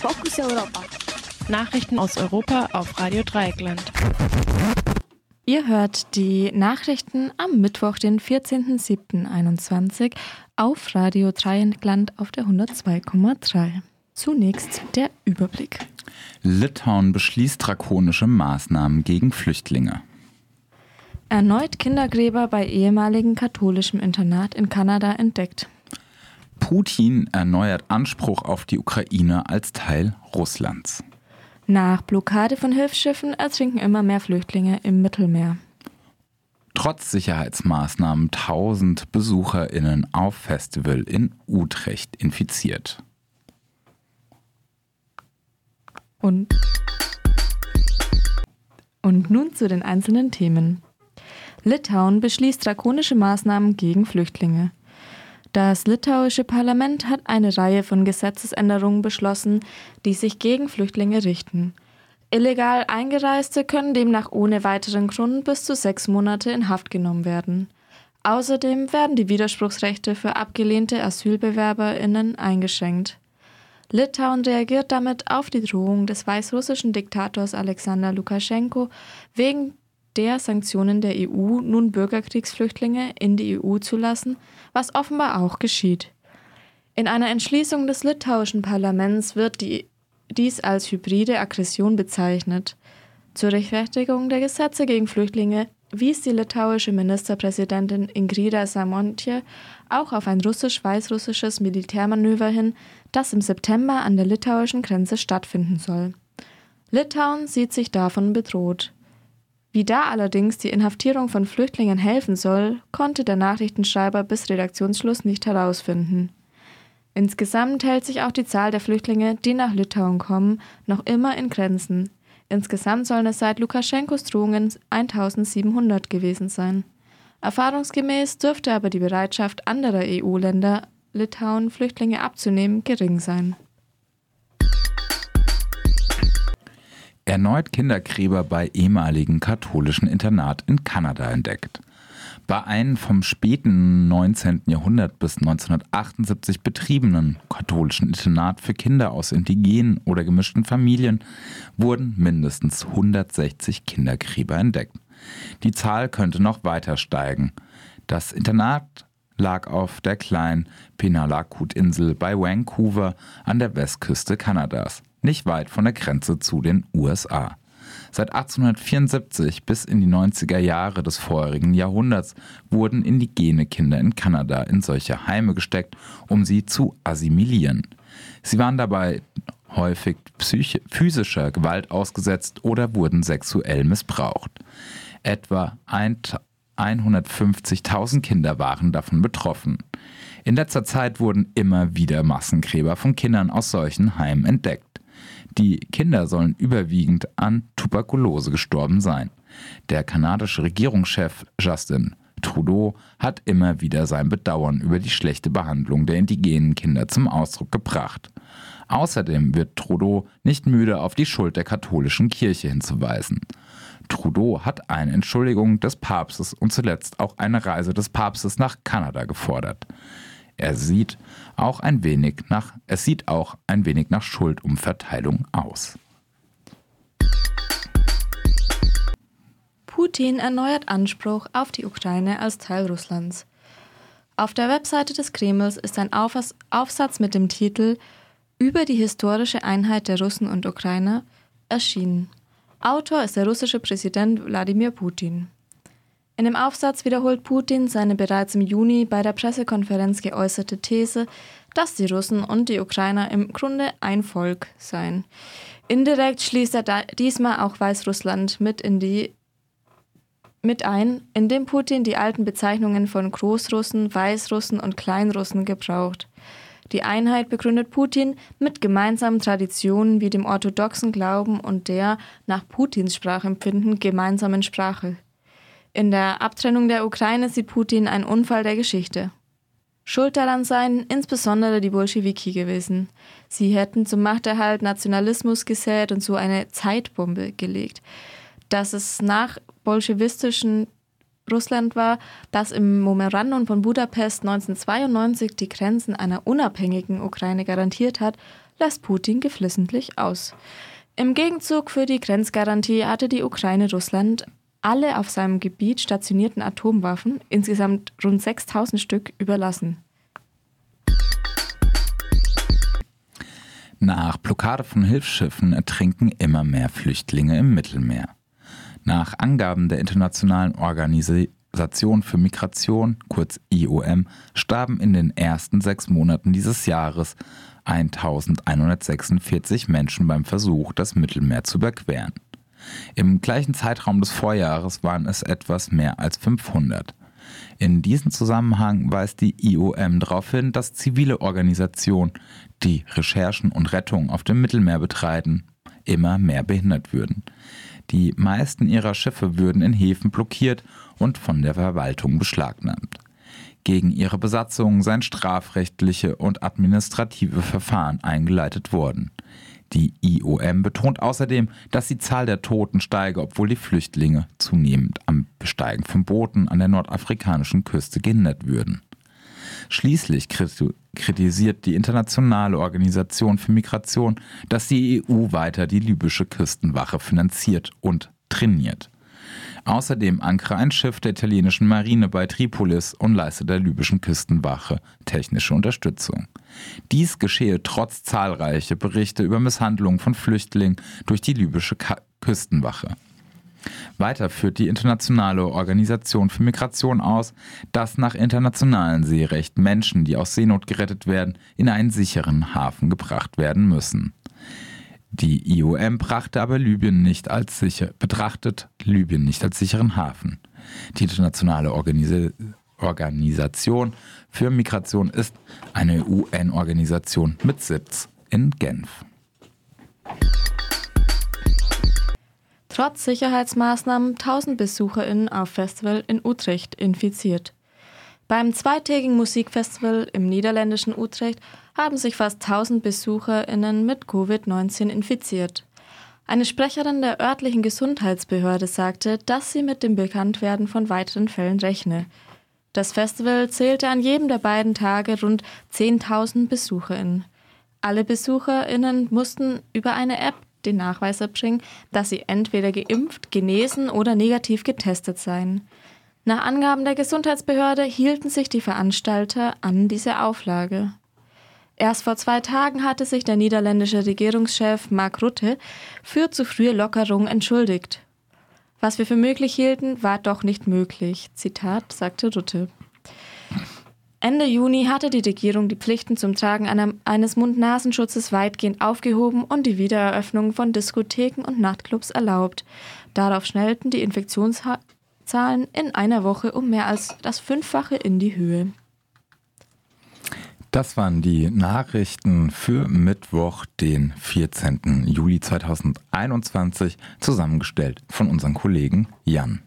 Fokus Europa. Nachrichten aus Europa auf Radio Dreieckland. Ihr hört die Nachrichten am Mittwoch, den 14.07.21 auf Radio Dreieckland auf der 102,3. Zunächst der Überblick. Litauen beschließt drakonische Maßnahmen gegen Flüchtlinge. Erneut Kindergräber bei ehemaligen katholischem Internat in Kanada entdeckt. Putin erneuert Anspruch auf die Ukraine als Teil Russlands. Nach Blockade von Hilfsschiffen ertrinken immer mehr Flüchtlinge im Mittelmeer. Trotz Sicherheitsmaßnahmen 1000 BesucherInnen auf Festival in Utrecht infiziert. Und, und nun zu den einzelnen Themen. Litauen beschließt drakonische Maßnahmen gegen Flüchtlinge. Das litauische Parlament hat eine Reihe von Gesetzesänderungen beschlossen, die sich gegen Flüchtlinge richten. Illegal Eingereiste können demnach ohne weiteren Grund bis zu sechs Monate in Haft genommen werden. Außerdem werden die Widerspruchsrechte für abgelehnte AsylbewerberInnen eingeschränkt. Litauen reagiert damit auf die Drohung des weißrussischen Diktators Alexander Lukaschenko wegen der Sanktionen der EU nun Bürgerkriegsflüchtlinge in die EU zu lassen, was offenbar auch geschieht. In einer Entschließung des litauischen Parlaments wird die, dies als hybride Aggression bezeichnet. Zur Rechtfertigung der Gesetze gegen Flüchtlinge wies die litauische Ministerpräsidentin Ingrida Samontje auch auf ein russisch-weißrussisches Militärmanöver hin, das im September an der litauischen Grenze stattfinden soll. Litauen sieht sich davon bedroht. Wie da allerdings die Inhaftierung von Flüchtlingen helfen soll, konnte der Nachrichtenschreiber bis Redaktionsschluss nicht herausfinden. Insgesamt hält sich auch die Zahl der Flüchtlinge, die nach Litauen kommen, noch immer in Grenzen. Insgesamt sollen es seit Lukaschenkos Drohungen 1700 gewesen sein. Erfahrungsgemäß dürfte aber die Bereitschaft anderer EU-Länder, Litauen Flüchtlinge abzunehmen, gering sein. Erneut Kindergräber bei ehemaligen katholischen Internat in Kanada entdeckt. Bei einem vom späten 19. Jahrhundert bis 1978 betriebenen katholischen Internat für Kinder aus indigenen oder gemischten Familien wurden mindestens 160 Kindergräber entdeckt. Die Zahl könnte noch weiter steigen. Das Internat lag auf der kleinen Penalakut-Insel bei Vancouver an der Westküste Kanadas nicht weit von der Grenze zu den USA. Seit 1874 bis in die 90er Jahre des vorherigen Jahrhunderts wurden indigene Kinder in Kanada in solche Heime gesteckt, um sie zu assimilieren. Sie waren dabei häufig physischer Gewalt ausgesetzt oder wurden sexuell missbraucht. Etwa 150.000 Kinder waren davon betroffen. In letzter Zeit wurden immer wieder Massengräber von Kindern aus solchen Heimen entdeckt. Die Kinder sollen überwiegend an Tuberkulose gestorben sein. Der kanadische Regierungschef Justin Trudeau hat immer wieder sein Bedauern über die schlechte Behandlung der indigenen Kinder zum Ausdruck gebracht. Außerdem wird Trudeau nicht müde, auf die Schuld der katholischen Kirche hinzuweisen. Trudeau hat eine Entschuldigung des Papstes und zuletzt auch eine Reise des Papstes nach Kanada gefordert. Er sieht auch ein wenig nach, es sieht auch ein wenig nach Schuldumverteilung aus. Putin erneuert Anspruch auf die Ukraine als Teil Russlands. Auf der Webseite des Kremls ist ein Aufsatz mit dem Titel Über die historische Einheit der Russen und Ukrainer erschienen. Autor ist der russische Präsident Wladimir Putin. In dem Aufsatz wiederholt Putin seine bereits im Juni bei der Pressekonferenz geäußerte These, dass die Russen und die Ukrainer im Grunde ein Volk seien. Indirekt schließt er diesmal auch Weißrussland mit in die mit ein, indem Putin die alten Bezeichnungen von Großrussen, Weißrussen und Kleinrussen gebraucht. Die Einheit begründet Putin mit gemeinsamen Traditionen wie dem orthodoxen Glauben und der, nach Putins Sprachempfinden, gemeinsamen Sprache. In der Abtrennung der Ukraine sieht Putin einen Unfall der Geschichte. Schuld daran seien insbesondere die Bolschewiki gewesen. Sie hätten zum Machterhalt Nationalismus gesät und so eine Zeitbombe gelegt. Dass es nach bolschewistischen Russland war, das im Memorandum von Budapest 1992 die Grenzen einer unabhängigen Ukraine garantiert hat, lässt Putin geflissentlich aus. Im Gegenzug für die Grenzgarantie hatte die Ukraine Russland alle auf seinem Gebiet stationierten Atomwaffen, insgesamt rund 6000 Stück, überlassen. Nach Blockade von Hilfsschiffen ertrinken immer mehr Flüchtlinge im Mittelmeer. Nach Angaben der Internationalen Organisation für Migration, kurz IOM, starben in den ersten sechs Monaten dieses Jahres 1146 Menschen beim Versuch, das Mittelmeer zu überqueren. Im gleichen Zeitraum des Vorjahres waren es etwas mehr als 500. In diesem Zusammenhang weist die IOM darauf hin, dass zivile Organisationen, die Recherchen und Rettung auf dem Mittelmeer betreiben, immer mehr behindert würden. Die meisten ihrer Schiffe würden in Häfen blockiert und von der Verwaltung beschlagnahmt. Gegen ihre Besatzung seien strafrechtliche und administrative Verfahren eingeleitet worden. Die IOM betont außerdem, dass die Zahl der Toten steige, obwohl die Flüchtlinge zunehmend am Besteigen von Booten an der nordafrikanischen Küste gehindert würden. Schließlich kritisiert die Internationale Organisation für Migration, dass die EU weiter die libysche Küstenwache finanziert und trainiert. Außerdem ankere ein Schiff der italienischen Marine bei Tripolis und leiste der libyschen Küstenwache technische Unterstützung. Dies geschehe trotz zahlreicher Berichte über Misshandlungen von Flüchtlingen durch die libysche Ka Küstenwache. Weiter führt die Internationale Organisation für Migration aus, dass nach internationalem Seerecht Menschen, die aus Seenot gerettet werden, in einen sicheren Hafen gebracht werden müssen. Die IOM brachte aber Libyen nicht als sicher, betrachtet Libyen nicht als sicheren Hafen. Die internationale Organis Organisation für Migration ist eine UN-Organisation mit Sitz in Genf. Trotz Sicherheitsmaßnahmen 1000 BesucherInnen auf Festival in Utrecht infiziert. Beim zweitägigen Musikfestival im niederländischen Utrecht haben sich fast 1000 BesucherInnen mit Covid-19 infiziert. Eine Sprecherin der örtlichen Gesundheitsbehörde sagte, dass sie mit dem Bekanntwerden von weiteren Fällen rechne. Das Festival zählte an jedem der beiden Tage rund 10.000 BesucherInnen. Alle BesucherInnen mussten über eine App den Nachweis erbringen, dass sie entweder geimpft, genesen oder negativ getestet seien. Nach Angaben der Gesundheitsbehörde hielten sich die Veranstalter an diese Auflage. Erst vor zwei Tagen hatte sich der niederländische Regierungschef Mark Rutte für zu frühe Lockerungen entschuldigt. Was wir für möglich hielten, war doch nicht möglich. Zitat sagte Rutte. Ende Juni hatte die Regierung die Pflichten zum Tragen einer, eines Mund-Nasenschutzes weitgehend aufgehoben und die Wiedereröffnung von Diskotheken und Nachtclubs erlaubt. Darauf schnellten die Infektionszahlen in einer Woche um mehr als das Fünffache in die Höhe. Das waren die Nachrichten für Mittwoch, den 14. Juli 2021, zusammengestellt von unserem Kollegen Jan.